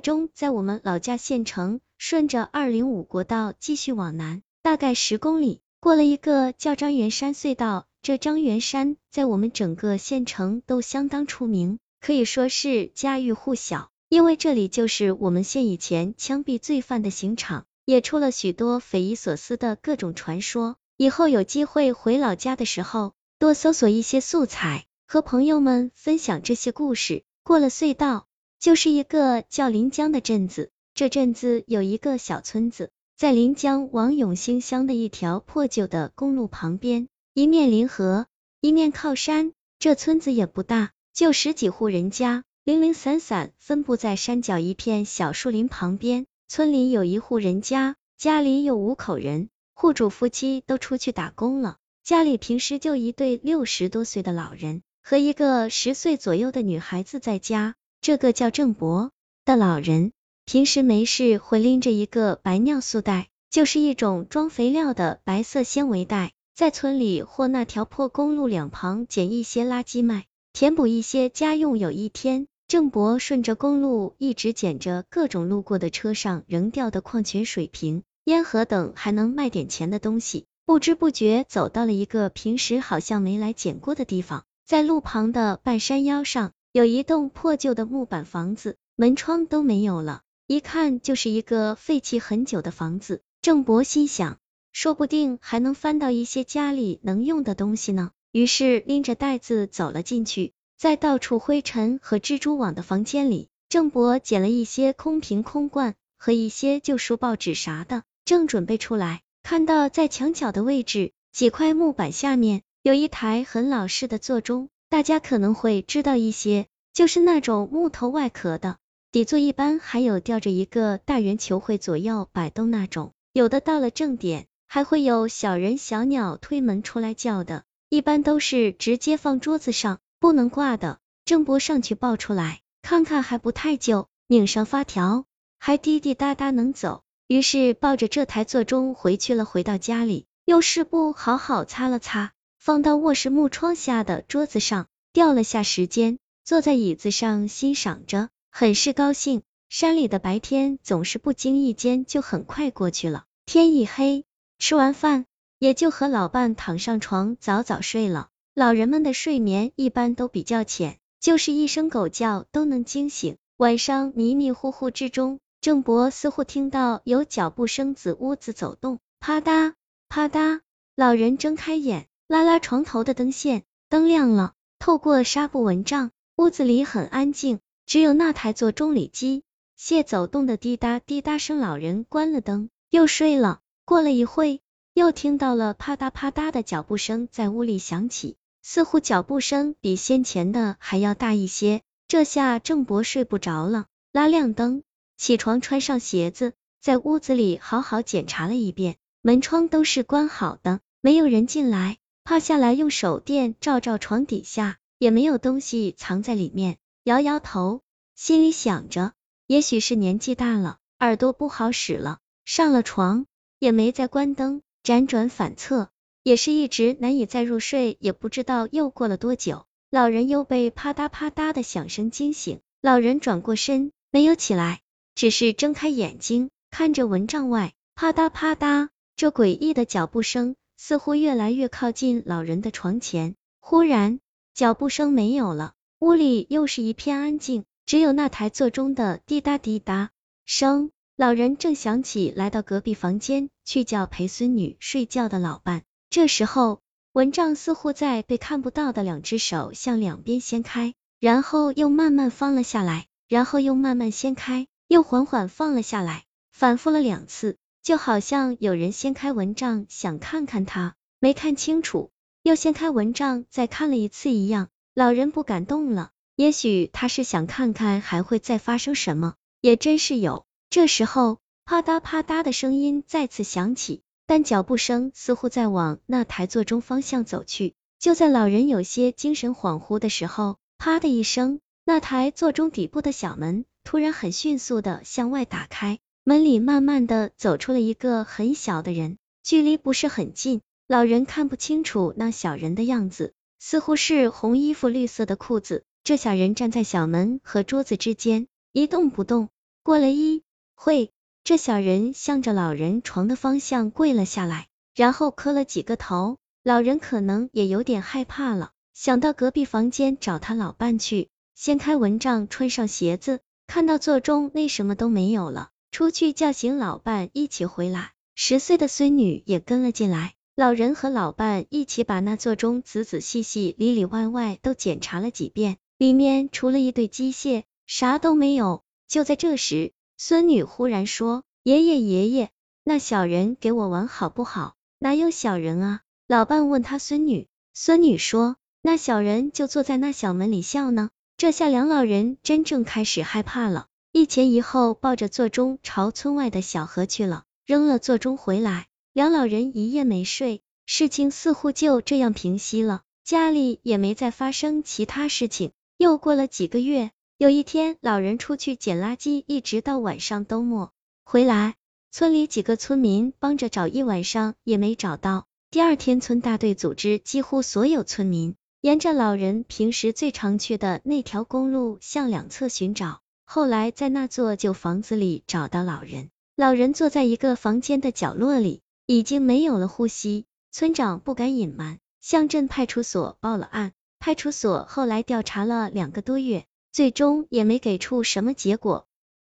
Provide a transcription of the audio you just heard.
中在我们老家县城，顺着二零五国道继续往南，大概十公里，过了一个叫张元山隧道。这张元山在我们整个县城都相当出名，可以说是家喻户晓。因为这里就是我们县以前枪毙罪犯的刑场，也出了许多匪夷所思的各种传说。以后有机会回老家的时候，多搜索一些素材，和朋友们分享这些故事。过了隧道，就是一个叫临江的镇子。这镇子有一个小村子，在临江往永兴乡的一条破旧的公路旁边，一面临河，一面靠山。这村子也不大，就十几户人家，零零散散分布在山脚一片小树林旁边。村里有一户人家，家里有五口人。户主夫妻都出去打工了，家里平时就一对六十多岁的老人和一个十岁左右的女孩子在家。这个叫郑伯的老人，平时没事会拎着一个白尿素袋，就是一种装肥料的白色纤维袋，在村里或那条破公路两旁捡一些垃圾卖，填补一些家用。有一天，郑伯顺着公路一直捡着各种路过的车上扔掉的矿泉水瓶。烟盒等还能卖点钱的东西，不知不觉走到了一个平时好像没来捡过的地方。在路旁的半山腰上，有一栋破旧的木板房子，门窗都没有了，一看就是一个废弃很久的房子。郑伯心想，说不定还能翻到一些家里能用的东西呢。于是拎着袋子走了进去，在到处灰尘和蜘蛛网的房间里，郑伯捡了一些空瓶、空罐和一些旧书、报纸啥的。正准备出来，看到在墙角的位置几块木板下面有一台很老式的座钟，大家可能会知道一些，就是那种木头外壳的，底座一般还有吊着一个大圆球会左右摆动那种，有的到了正点还会有小人小鸟推门出来叫的，一般都是直接放桌子上不能挂的。郑伯上去抱出来看看，还不太旧，拧上发条，还滴滴答答能走。于是抱着这台座钟回去了。回到家里，用湿布好好擦了擦，放到卧室木窗下的桌子上，调了下时间，坐在椅子上欣赏着，很是高兴。山里的白天总是不经意间就很快过去了。天一黑，吃完饭，也就和老伴躺上床早早睡了。老人们的睡眠一般都比较浅，就是一声狗叫都能惊醒。晚上迷迷糊糊之中。郑伯似乎听到有脚步声自屋子走动，啪嗒啪嗒，老人睁开眼，拉拉床头的灯线，灯亮了，透过纱布蚊帐，屋子里很安静，只有那台座钟里机械走动的滴答滴答声。老人关了灯，又睡了。过了一会，又听到了啪嗒啪嗒的脚步声在屋里响起，似乎脚步声比先前的还要大一些。这下郑伯睡不着了，拉亮灯。起床，穿上鞋子，在屋子里好好检查了一遍，门窗都是关好的，没有人进来。趴下来用手电照照床底下，也没有东西藏在里面。摇摇头，心里想着，也许是年纪大了，耳朵不好使了。上了床，也没再关灯，辗转反侧，也是一直难以再入睡。也不知道又过了多久，老人又被啪嗒啪嗒的响声惊醒。老人转过身，没有起来。只是睁开眼睛，看着蚊帐外，啪嗒啪嗒，这诡异的脚步声似乎越来越靠近老人的床前。忽然，脚步声没有了，屋里又是一片安静，只有那台座钟的滴答滴答声。老人正想起来到隔壁房间去叫陪孙女睡觉的老伴，这时候蚊帐似乎在被看不到的两只手向两边掀开，然后又慢慢放了下来，然后又慢慢掀开。又缓缓放了下来，反复了两次，就好像有人掀开蚊帐想看看他，没看清楚，又掀开蚊帐再看了一次一样。老人不敢动了，也许他是想看看还会再发生什么，也真是有。这时候，啪嗒啪嗒的声音再次响起，但脚步声似乎在往那台座钟方向走去。就在老人有些精神恍惚的时候，啪的一声，那台座钟底部的小门。突然很迅速的向外打开，门里慢慢的走出了一个很小的人，距离不是很近，老人看不清楚那小人的样子，似乎是红衣服绿色的裤子。这小人站在小门和桌子之间，一动不动。过了一会，这小人向着老人床的方向跪了下来，然后磕了几个头。老人可能也有点害怕了，想到隔壁房间找他老伴去，掀开蚊帐，穿上鞋子，看到座中那什么都没有了，出去叫醒老伴一起回来。十岁的孙女也跟了进来，老人和老伴一起把那座钟仔仔细细、里里外外都检查了几遍，里面除了一堆机械，啥都没有。就在这时，孙女忽然说：“爷爷，爷爷，那小人给我玩好不好？”“哪有小人啊？”老伴问他孙女，孙女说：“那小人就坐在那小门里笑呢。”这下梁老人真正开始害怕了，一前一后抱着座钟朝村外的小河去了，扔了座钟回来。两老人一夜没睡，事情似乎就这样平息了，家里也没再发生其他事情。又过了几个月，有一天，老人出去捡垃圾，一直到晚上都没回来。村里几个村民帮着找一晚上，也没找到。第二天，村大队组织几乎所有村民，沿着老人平时最常去的那条公路向两侧寻找。后来，在那座旧房子里找到老人，老人坐在一个房间的角落里，已经没有了呼吸。村长不敢隐瞒，向镇派出所报了案。派出所后来调查了两个多月，最终也没给出什么结果。